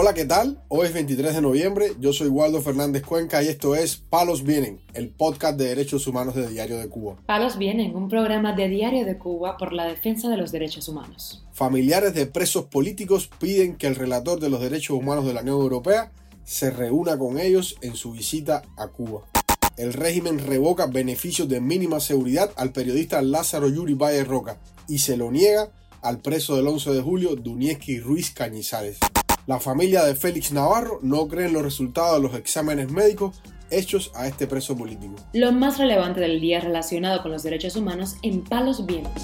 Hola, ¿qué tal? Hoy es 23 de noviembre, yo soy Waldo Fernández Cuenca y esto es Palos Vienen, el podcast de derechos humanos de Diario de Cuba. Palos Vienen, un programa de Diario de Cuba por la defensa de los derechos humanos. Familiares de presos políticos piden que el relator de los derechos humanos de la Unión Europea se reúna con ellos en su visita a Cuba. El régimen revoca beneficios de mínima seguridad al periodista Lázaro Yuri Valle Roca y se lo niega al preso del 11 de julio Dunieski Ruiz Cañizares. La familia de Félix Navarro no cree en los resultados de los exámenes médicos hechos a este preso político. Lo más relevante del día relacionado con los derechos humanos en Palos Vientos.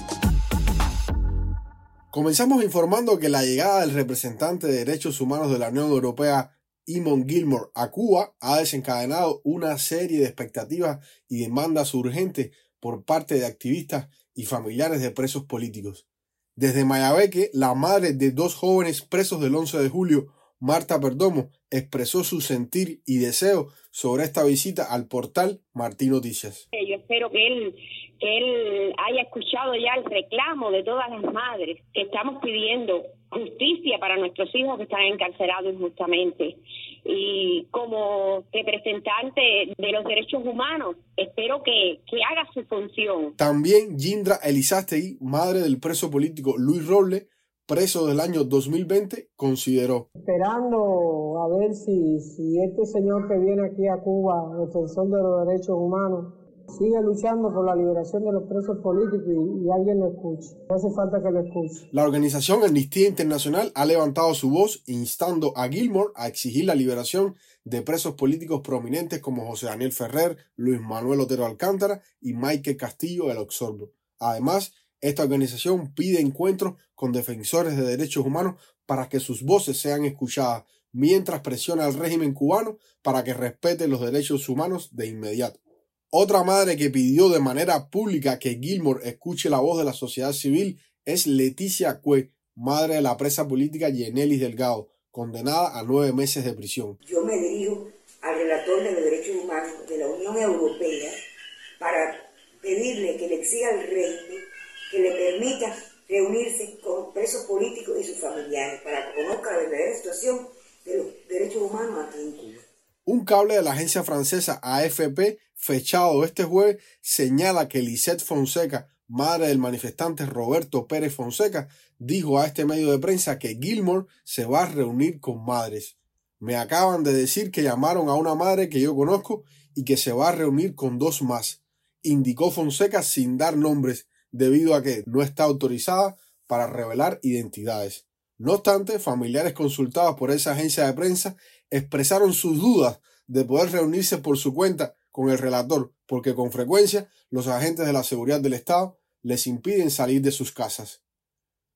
Comenzamos informando que la llegada del representante de derechos humanos de la Unión Europea, Eamon Gilmore, a Cuba ha desencadenado una serie de expectativas y demandas urgentes por parte de activistas y familiares de presos políticos. Desde Mayabeque, la madre de dos jóvenes presos del 11 de julio, Marta Perdomo, expresó su sentir y deseo sobre esta visita al portal Martín Noticias. Yo espero que él, que él haya escuchado ya el reclamo de todas las madres que estamos pidiendo justicia para nuestros hijos que están encarcelados injustamente y como representante de los derechos humanos, espero que, que haga su función. También Yindra Elizastei, madre del preso político Luis Roble, preso del año 2020, consideró. Esperando a ver si, si este señor que viene aquí a Cuba, defensor de los derechos humanos, sigue luchando por la liberación de los presos políticos y, alguien lo escuche. No hace falta que lo escuche. La organización Amnistía Internacional ha levantado su voz instando a Gilmore a exigir la liberación de presos políticos prominentes como José Daniel Ferrer, Luis Manuel Otero Alcántara y Mike Castillo del Oxorbo. Además, esta organización pide encuentros con defensores de derechos humanos para que sus voces sean escuchadas, mientras presiona al régimen cubano para que respete los derechos humanos de inmediato. Otra madre que pidió de manera pública que Gilmore escuche la voz de la sociedad civil es Leticia Cue, madre de la presa política Yenelis Delgado, condenada a nueve meses de prisión. Yo me dirijo al relator de los derechos humanos de la Unión Europea para pedirle que le exija al régimen que le permita reunirse con presos políticos y sus familiares para que conozca la verdadera situación de los derechos humanos aquí en Cuba. Un cable de la agencia francesa AFP, fechado este jueves, señala que Lisette Fonseca, madre del manifestante Roberto Pérez Fonseca, dijo a este medio de prensa que Gilmore se va a reunir con madres. Me acaban de decir que llamaron a una madre que yo conozco y que se va a reunir con dos más, indicó Fonseca sin dar nombres, debido a que no está autorizada para revelar identidades. No obstante, familiares consultados por esa agencia de prensa expresaron sus dudas de poder reunirse por su cuenta con el relator, porque con frecuencia los agentes de la seguridad del Estado les impiden salir de sus casas.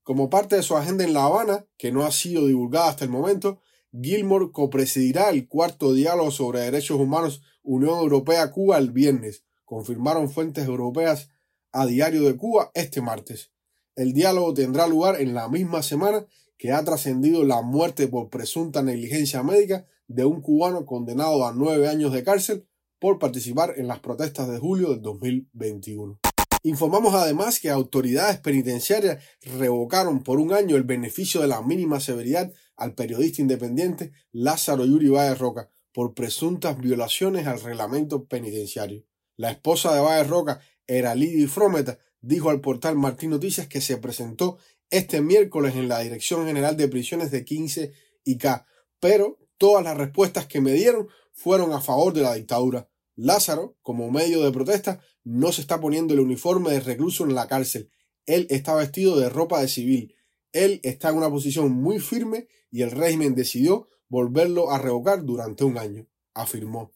Como parte de su agenda en La Habana, que no ha sido divulgada hasta el momento, Gilmore copresidirá el cuarto diálogo sobre derechos humanos Unión Europea-Cuba el viernes, confirmaron fuentes europeas a Diario de Cuba este martes. El diálogo tendrá lugar en la misma semana que ha trascendido la muerte por presunta negligencia médica de un cubano condenado a nueve años de cárcel por participar en las protestas de julio del 2021. Informamos además que autoridades penitenciarias revocaron por un año el beneficio de la mínima severidad al periodista independiente Lázaro Yuri Valle Roca por presuntas violaciones al reglamento penitenciario. La esposa de Valle Roca, Eralidi Frometa, dijo al portal Martín Noticias que se presentó este miércoles en la Dirección General de Prisiones de 15 y K, pero todas las respuestas que me dieron fueron a favor de la dictadura. Lázaro, como medio de protesta, no se está poniendo el uniforme de recluso en la cárcel. Él está vestido de ropa de civil. Él está en una posición muy firme y el régimen decidió volverlo a revocar durante un año, afirmó.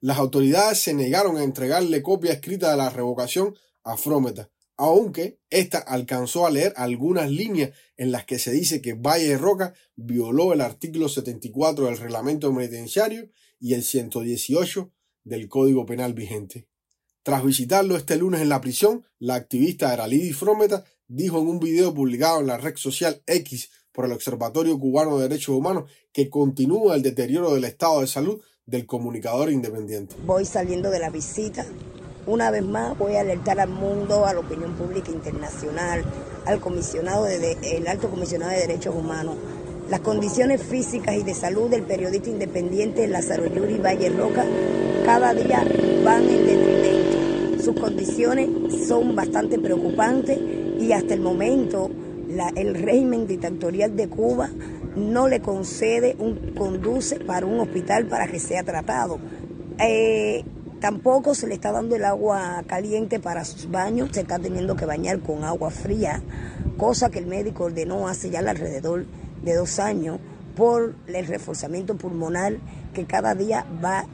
Las autoridades se negaron a entregarle copia escrita de la revocación a Frómeta, aunque ésta alcanzó a leer algunas líneas en las que se dice que Valle Roca violó el artículo 74 del reglamento penitenciario y el 118 del Código Penal vigente. Tras visitarlo este lunes en la prisión, la activista Eralidi Frometa dijo en un video publicado en la red social X por el Observatorio Cubano de Derechos Humanos que continúa el deterioro del estado de salud del comunicador independiente. Voy saliendo de la visita una vez más voy a alertar al mundo, a la opinión pública internacional, al comisionado de, el alto comisionado de derechos humanos, Las condiciones físicas y de salud del periodista independiente Lázaro Yuri Valle Roca cada día van en detrimento. Sus condiciones son bastante preocupantes y hasta el momento el régimen dictatorial de Cuba no le concede un conduce para un hospital para que sea tratado. Eh, tampoco se le está dando el agua caliente para sus baños, se está teniendo que bañar con agua fría, cosa que el médico ordenó hace ya alrededor de dos años por el reforzamiento pulmonar que cada día va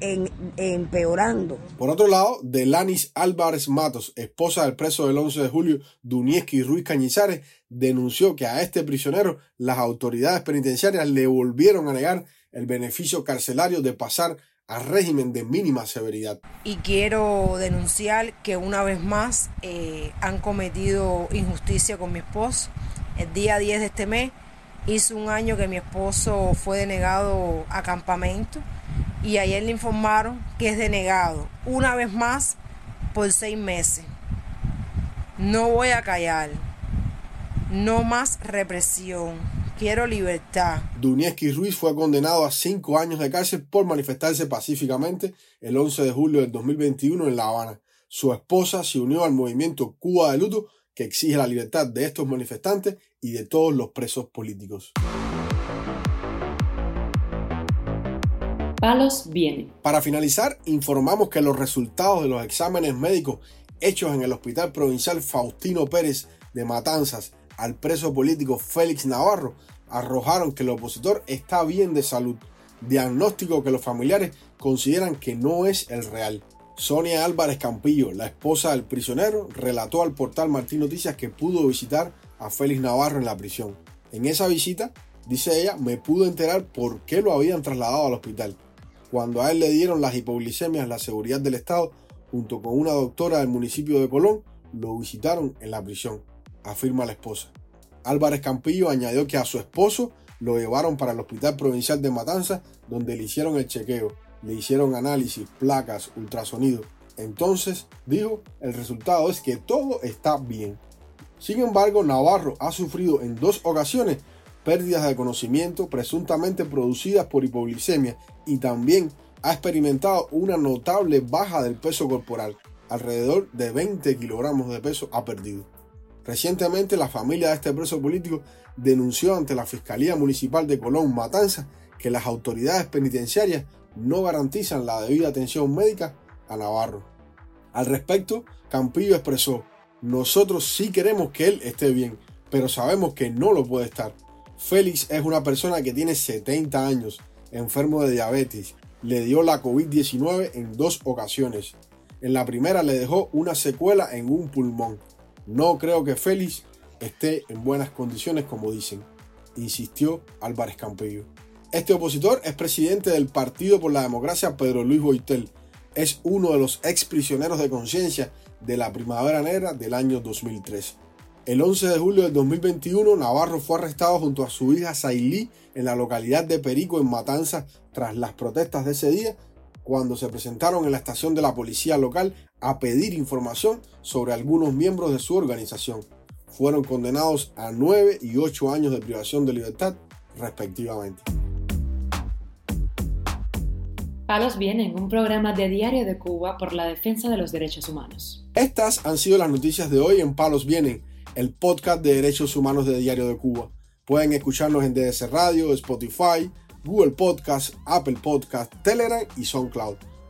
empeorando. Por otro lado, Delanis Álvarez Matos, esposa del preso del 11 de julio, Dunieski Ruiz Cañizares, denunció que a este prisionero las autoridades penitenciarias le volvieron a negar el beneficio carcelario de pasar a régimen de mínima severidad. Y quiero denunciar que una vez más eh, han cometido injusticia con mi esposo. El día 10 de este mes hizo un año que mi esposo fue denegado a campamento y ayer le informaron que es denegado una vez más por seis meses. No voy a callar. No más represión. Quiero libertad. Dunieski Ruiz fue condenado a cinco años de cárcel por manifestarse pacíficamente el 11 de julio del 2021 en La Habana. Su esposa se unió al movimiento Cuba de Luto que exige la libertad de estos manifestantes y de todos los presos políticos. Palos viene. Para finalizar, informamos que los resultados de los exámenes médicos hechos en el Hospital Provincial Faustino Pérez de Matanzas al preso político Félix Navarro arrojaron que el opositor está bien de salud, diagnóstico que los familiares consideran que no es el real. Sonia Álvarez Campillo, la esposa del prisionero, relató al portal Martín Noticias que pudo visitar a Félix Navarro en la prisión. En esa visita, dice ella, me pudo enterar por qué lo habían trasladado al hospital. Cuando a él le dieron las hipoglicemias la seguridad del Estado, junto con una doctora del municipio de Colón, lo visitaron en la prisión, afirma la esposa. Álvarez Campillo añadió que a su esposo lo llevaron para el Hospital Provincial de Matanza, donde le hicieron el chequeo, le hicieron análisis, placas, ultrasonido. Entonces, dijo, el resultado es que todo está bien. Sin embargo, Navarro ha sufrido en dos ocasiones pérdidas de conocimiento presuntamente producidas por hipoglicemia y también ha experimentado una notable baja del peso corporal, alrededor de 20 kilogramos de peso ha perdido. Recientemente la familia de este preso político denunció ante la Fiscalía Municipal de Colón Matanza que las autoridades penitenciarias no garantizan la debida atención médica a Navarro. Al respecto, Campillo expresó, nosotros sí queremos que él esté bien, pero sabemos que no lo puede estar. Félix es una persona que tiene 70 años, enfermo de diabetes. Le dio la COVID-19 en dos ocasiones. En la primera le dejó una secuela en un pulmón. No creo que Félix esté en buenas condiciones como dicen, insistió Álvarez Campillo. Este opositor es presidente del Partido por la Democracia Pedro Luis Boitel. Es uno de los ex prisioneros de conciencia de la Primavera Negra del año 2003. El 11 de julio del 2021, Navarro fue arrestado junto a su hija Sailí en la localidad de Perico, en Matanzas, tras las protestas de ese día, cuando se presentaron en la estación de la policía local a pedir información sobre algunos miembros de su organización. Fueron condenados a 9 y 8 años de privación de libertad, respectivamente. Palos Vienen, un programa de Diario de Cuba por la defensa de los derechos humanos. Estas han sido las noticias de hoy en Palos Vienen el podcast de derechos humanos de Diario de Cuba. Pueden escucharnos en DS Radio, Spotify, Google Podcast, Apple Podcast, Telegram y SoundCloud.